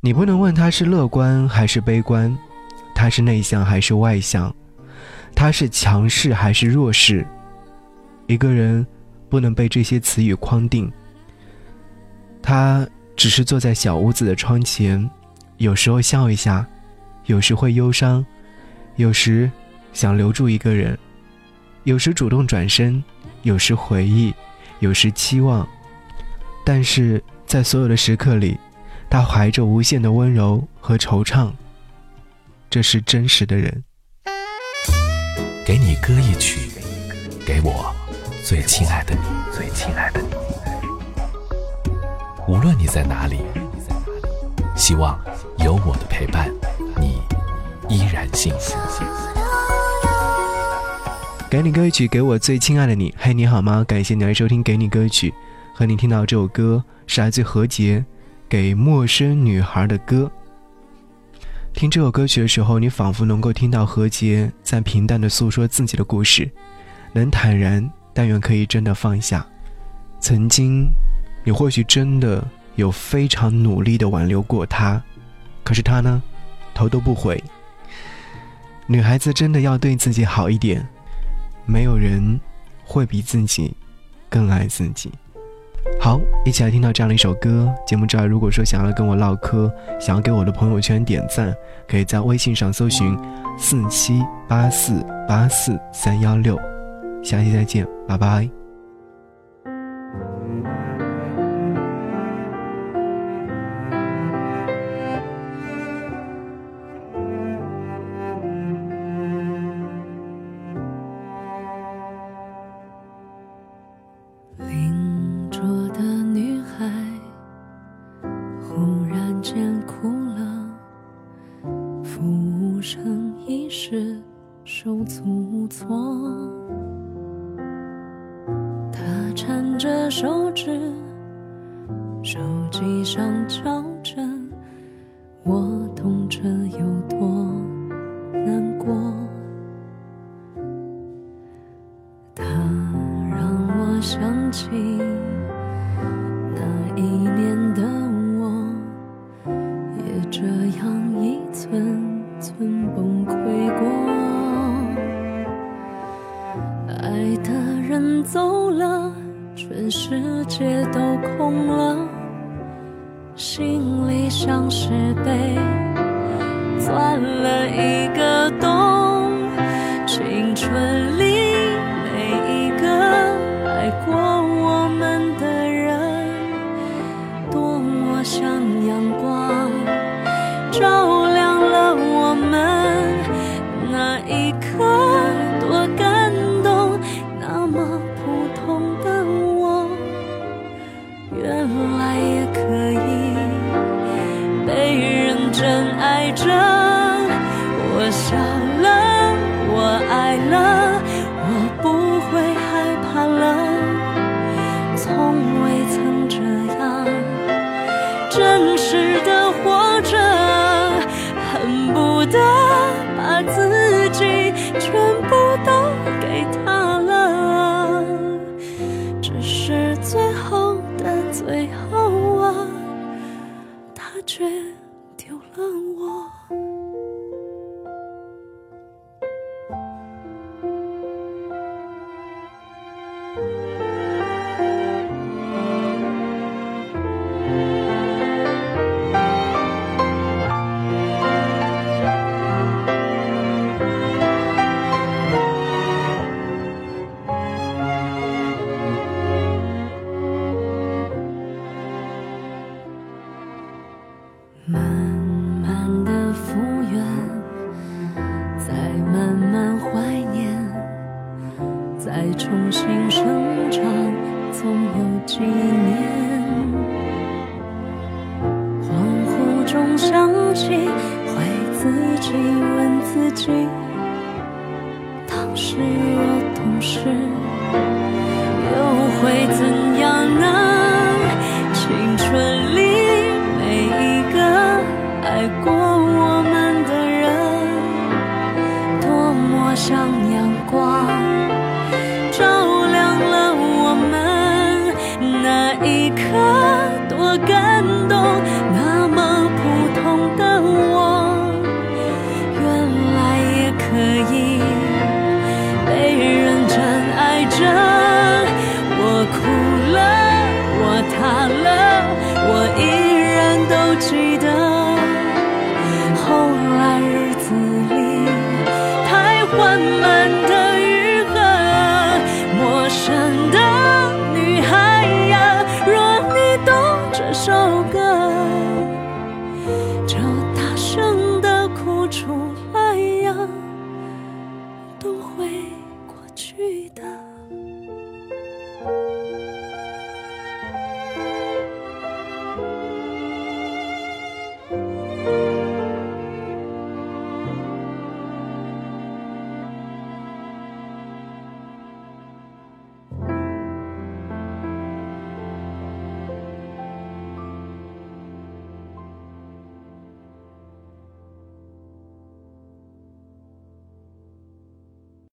你不能问他是乐观还是悲观，他是内向还是外向，他是强势还是弱势。一个人不能被这些词语框定。他只是坐在小屋子的窗前，有时候笑一下，有时会忧伤，有时想留住一个人，有时主动转身，有时回忆，有时期望。但是在所有的时刻里，他怀着无限的温柔和惆怅。这是真实的人。给你歌一曲，给我最亲爱的你，最亲爱的你。无论你在哪里，希望有我的陪伴，你依然幸福。给你歌曲，给我最亲爱的你。嘿，你好吗？感谢你来收听《给你歌曲》，和你听到这首歌是来自何洁《给陌生女孩的歌》。听这首歌曲的时候，你仿佛能够听到何洁在平淡的诉说自己的故事，能坦然，但愿可以真的放下。曾经。你或许真的有非常努力的挽留过他，可是他呢，头都不回。女孩子真的要对自己好一点，没有人会比自己更爱自己。好，一起来听到这样的一首歌。节目之外，如果说想要跟我唠嗑，想要给我的朋友圈点赞，可以在微信上搜寻四七八四八四三幺六。下期再见，拜拜。错，他缠着手指，手机上敲着，我懂这世界都空了，心里像是被钻了一个洞。着我笑了我爱了我不会害怕了。从未曾这样真实的活着恨不得把自己全部都给他了。只是最后的最后啊他却问我。几年。恍惚中想起，会自己问自己，当时若懂事，又会怎样呢？青春里每一个。爱过我们的人，多么想你